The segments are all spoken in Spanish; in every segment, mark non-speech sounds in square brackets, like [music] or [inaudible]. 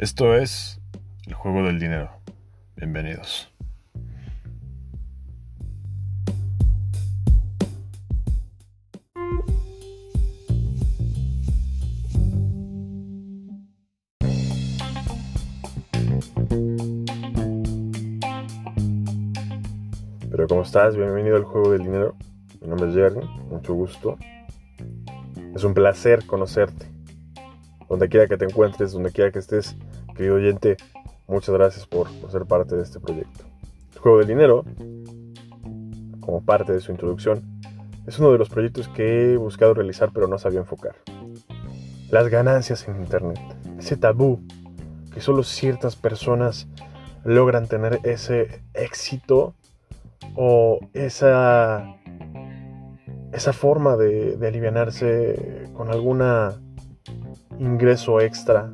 Esto es el juego del dinero. Bienvenidos. Pero ¿cómo estás? Bienvenido al juego del dinero. Mi nombre es Jerry, mucho gusto. Es un placer conocerte. Donde quiera que te encuentres, donde quiera que estés, querido oyente, muchas gracias por, ser parte de este proyecto. El juego del dinero, como parte de su introducción, es uno de los proyectos que he buscado realizar pero no sabía enfocar. Las ganancias en Internet, ese tabú que solo ciertas personas logran tener ese éxito o esa, esa forma de, de alivianarse con alguna ingreso extra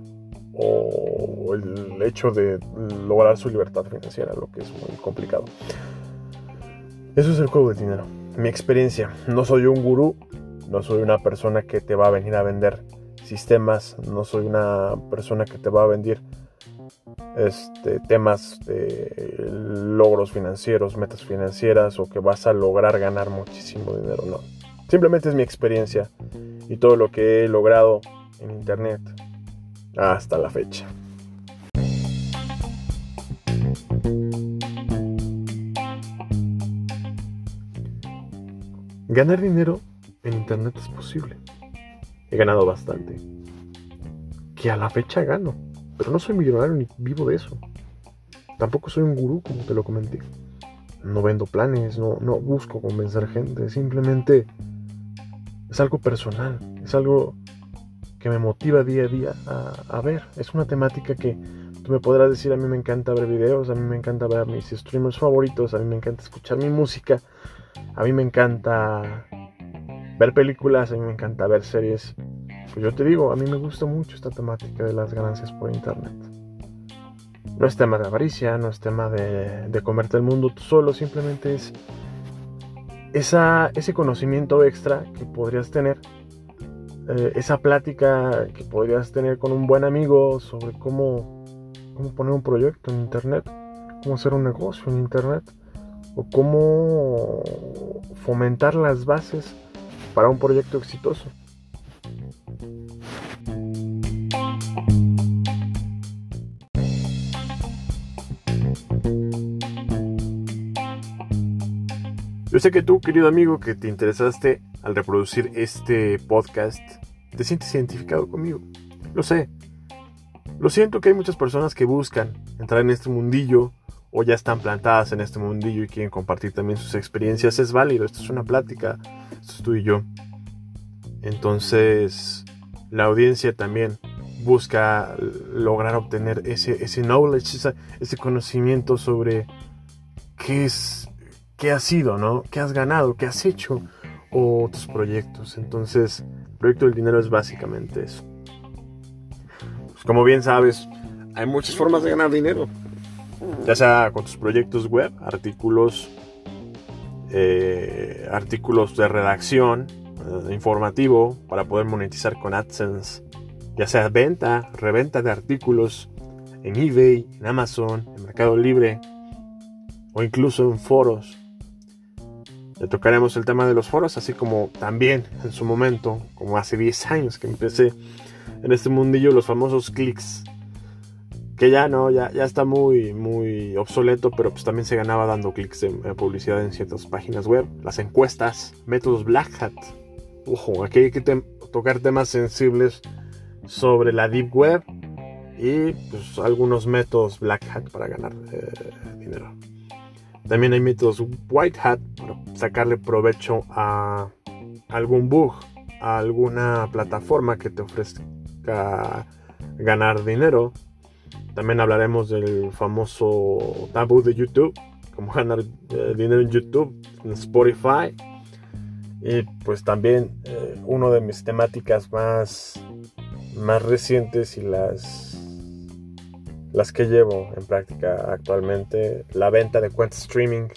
o el hecho de lograr su libertad financiera, lo que es muy complicado. Eso es el juego del dinero. Mi experiencia. No soy un gurú, no soy una persona que te va a venir a vender sistemas, no soy una persona que te va a vender este, temas de logros financieros, metas financieras o que vas a lograr ganar muchísimo dinero. No. Simplemente es mi experiencia y todo lo que he logrado en Internet hasta la fecha. Ganar dinero en Internet es posible. He ganado bastante. Que a la fecha gano. Pero no soy millonario ni vivo de eso. Tampoco soy un gurú, como te lo comenté. No vendo planes, no, no busco convencer gente. Simplemente es algo personal. Es algo que me motiva día a día a, ver. Es una temática que tú me podrás decir, a mí me encanta ver videos, a mí me encanta ver mis streamers favoritos, a mí me encanta escuchar mi música, a mí me encanta ver películas, a mí me encanta ver series. Pues yo te digo, a mí me gusta mucho esta temática de las ganancias por internet. No es tema de avaricia, no es tema de, de comerte el mundo tú solo, simplemente es esa, ese conocimiento extra que podrías tener eh, esa plática que podrías tener con un buen amigo sobre cómo, cómo poner un proyecto en Internet, cómo hacer un negocio en Internet, o cómo fomentar las bases para un proyecto exitoso. Yo sé que tú, querido amigo, que te interesaste al reproducir este podcast, te sientes identificado conmigo. Lo sé. Lo siento que hay muchas personas que buscan entrar en este mundillo o ya están plantadas en este mundillo y quieren compartir también sus experiencias. Es válido, esto es una plática, esto es tú y yo. Entonces, la audiencia también busca lograr obtener ese, ese knowledge, ese conocimiento sobre qué es qué has sido, ¿no? ¿Qué has ganado? ¿Qué has hecho? O tus proyectos. Entonces, el proyecto del dinero es básicamente eso. Pues como bien sabes, hay muchas formas de ganar dinero. Ya sea con tus proyectos web, artículos, eh, artículos de redacción, eh, informativo, para poder monetizar con AdSense. Ya sea venta, reventa de artículos en eBay, en Amazon, en Mercado Libre o incluso en foros le tocaremos el tema de los foros, así como también en su momento, como hace 10 años que empecé en este mundillo, los famosos clics. Que ya no, ya, ya está muy, muy obsoleto, pero pues también se ganaba dando clics de, publicidad en ciertas páginas web. Las encuestas, métodos Black Hat. Ojo, aquí hay que tocar temas sensibles sobre la Deep Web y pues algunos métodos Black Hat para ganar eh, dinero. También hay métodos white hat sacarle provecho a algún bug, a alguna plataforma que te ofrezca ganar dinero. También hablaremos del famoso tabú de YouTube, cómo [laughs] ganar eh, dinero en YouTube, en Spotify. Y pues también eh, una de mis temáticas más, más recientes y las las que llevo en práctica actualmente, la venta de cuentas streaming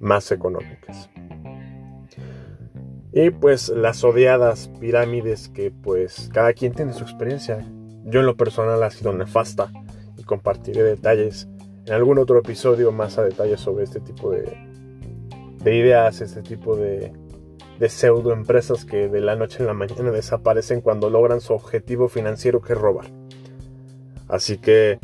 más económicas. Y pues las odiadas pirámides que pues cada quien tiene su experiencia. yo en lo personal ha sido nefasta y compartiré detalles en algún otro episodio más a detalle sobre este tipo de, de ideas, este tipo de, de pseudo empresas que de la noche en la mañana [laughs] desaparecen cuando logran su objetivo financiero que es robar. Así que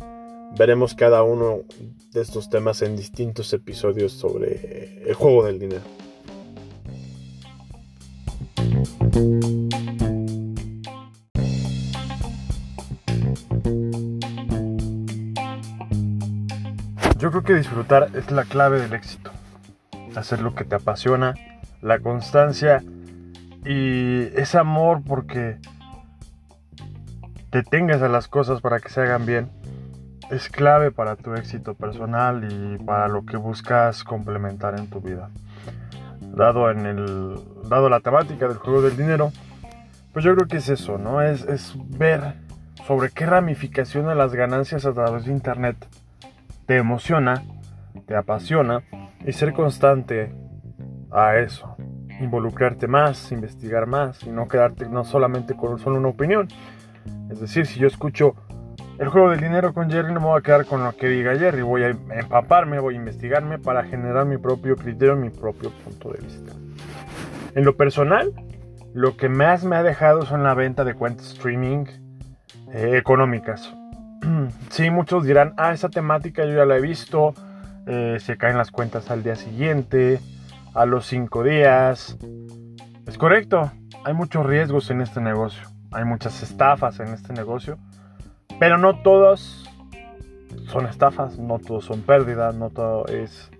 veremos cada uno de estos temas en distintos episodios sobre el juego del dinero. Yo creo que disfrutar es la clave del éxito. Hacer lo que te apasiona, la constancia y ese amor porque te tengas a las cosas para que se hagan bien es clave para tu éxito personal y para lo que buscas complementar en tu vida. Dado, en el, dado la temática del juego del dinero, pues yo creo que es eso, ¿no? Es, es ver sobre qué ramificación de las ganancias a través de Internet te emociona, te apasiona y ser constante a eso. Involucrarte más, investigar más y no quedarte no solamente con solo una opinión. Es decir, si yo escucho el juego del dinero con Jerry, no me voy a quedar con lo que diga Jerry. Voy a empaparme, voy a investigarme para generar mi propio criterio, mi propio punto de vista. En lo personal, lo que más me ha dejado son la venta de cuentas streaming eh, económicas. [clears throat] sí, muchos dirán, ah, esa temática yo ya la he visto, eh, se caen las cuentas al día siguiente, a los cinco días. Es correcto, hay muchos riesgos en este negocio, hay muchas estafas en este negocio, pero no todos son estafas, no todos son pérdidas, no todo es,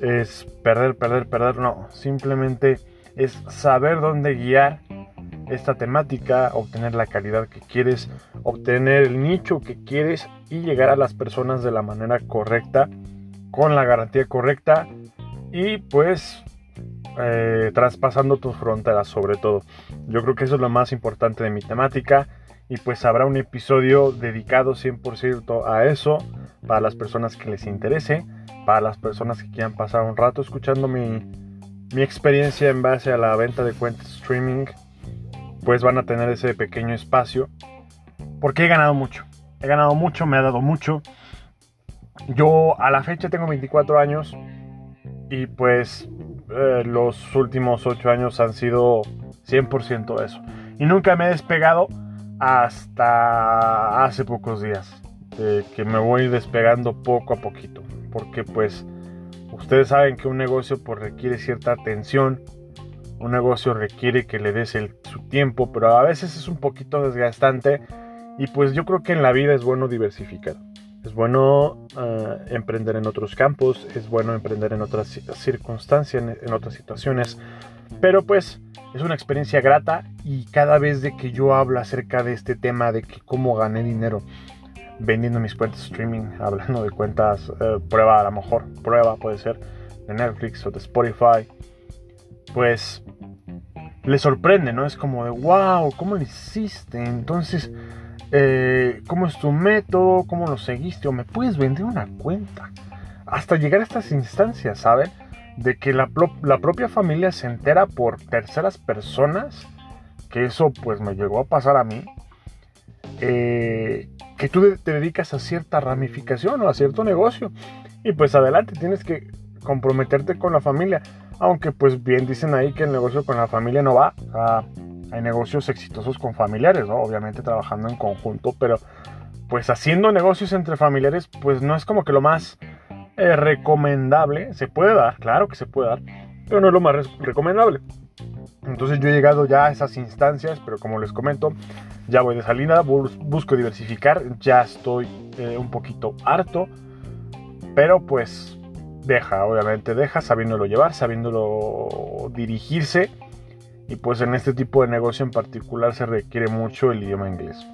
es perder, perder, perder, no, simplemente es saber dónde guiar esta temática, obtener la calidad que quieres, obtener el nicho que quieres y llegar a las personas de la manera correcta, con la garantía correcta y pues eh, traspasando tus fronteras sobre todo. Yo creo que eso es lo más importante de mi temática y pues habrá un episodio dedicado 100% a eso para las personas que les interese, para las personas que quieran pasar un rato escuchando mi, mi experiencia en base a la venta de cuentas streaming pues van a tener ese pequeño espacio. Porque he ganado mucho. He ganado mucho, me ha dado mucho. Yo a la fecha tengo 24 años y pues eh, los últimos 8 años han sido 100% eso. Y nunca me he despegado hasta hace pocos días. que me voy despegando poco a poquito. Porque pues ustedes saben que un negocio pues requiere cierta atención un negocio requiere que le des su tiempo, pero a veces es un poquito desgastante y pues yo creo que en la vida es bueno diversificar. Es bueno ah, emprender en otros campos, es bueno emprender en otras circunstancias, en, otras situaciones, pero pues es una experiencia grata y cada vez de que yo hablo acerca de este tema de que cómo gané dinero vendiendo mis cuentas streaming, [laughs] hablando de cuentas eh, prueba a lo mejor, prueba puede ser de Netflix o de Spotify, pues le sorprende, ¿no? Es como de, wow, ¿cómo lo hiciste? Entonces, eh, ¿cómo es tu método? ¿Cómo lo seguiste? O me puedes vender una cuenta. Hasta llegar a estas instancias, ¿saben? De que la, propia familia se entera por terceras personas, que eso pues me llegó a pasar a mí, eh, que tú te dedicas a cierta ramificación o a cierto negocio. Y pues adelante, tienes que comprometerte con la familia. Aunque pues bien dicen ahí que el negocio con la familia no va. hay negocios exitosos con familiares, ¿no? Obviamente trabajando en conjunto, pero pues haciendo negocios entre familiares pues no es como que lo más eh, recomendable. Se puede dar, claro que se puede dar, pero no es lo más recomendable. Entonces yo he llegado ya a esas instancias, pero como les comento, ya voy de salida, busco diversificar, ya estoy eh, un poquito harto, pero pues deja, obviamente deja, sabiéndolo llevar, sabiéndolo dirigirse. Y pues en este tipo de negocio en particular se requiere mucho el idioma inglés.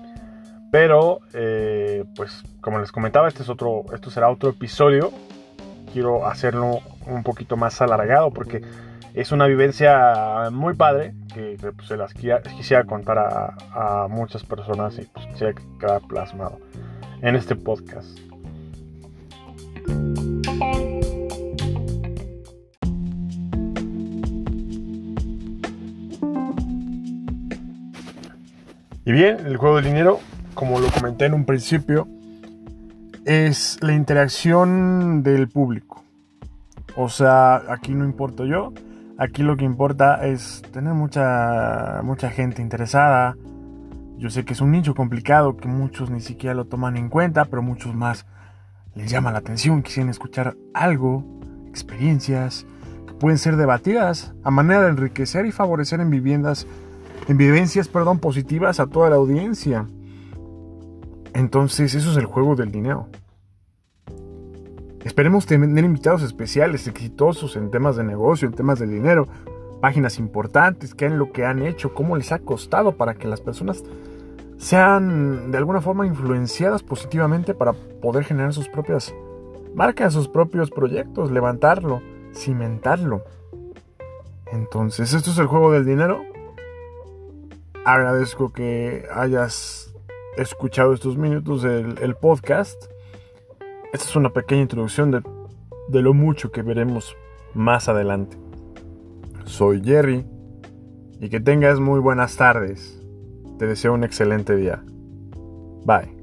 Pero, eh, pues como les comentaba, este es otro, esto será otro episodio. Quiero hacerlo un poquito más alargado porque es una vivencia muy padre que, pues, se las quisiera, contar a, muchas personas y pues quisiera quedar plasmado en este podcast. Y bien, el juego del dinero como lo comenté en un principio, es la interacción del público. O sea, aquí no importo yo, aquí lo que importa es tener mucha, mucha gente interesada. Yo sé que es un nicho complicado, que muchos ni siquiera lo toman en cuenta, pero muchos más les llama la atención, quisieren escuchar algo, experiencias que pueden ser debatidas a manera de enriquecer y favorecer en viviendas, en vivencias, perdón, positivas a toda la audiencia. Entonces, eso es el juego del dinero. Esperemos tener invitados especiales, exitosos en temas de negocio, en temas de dinero, páginas importantes, qué han lo que han hecho, cómo les ha costado para que las personas sean de alguna forma influenciadas positivamente para poder generar sus propias marcas, sus propios proyectos, levantarlo, cimentarlo. Entonces, esto es el juego del dinero. Agradezco que hayas escuchado estos minutos del podcast. Esta es una pequeña introducción de, de lo mucho que veremos más adelante. Soy Jerry y que tengas muy buenas tardes. Te deseo un excelente día. Bye.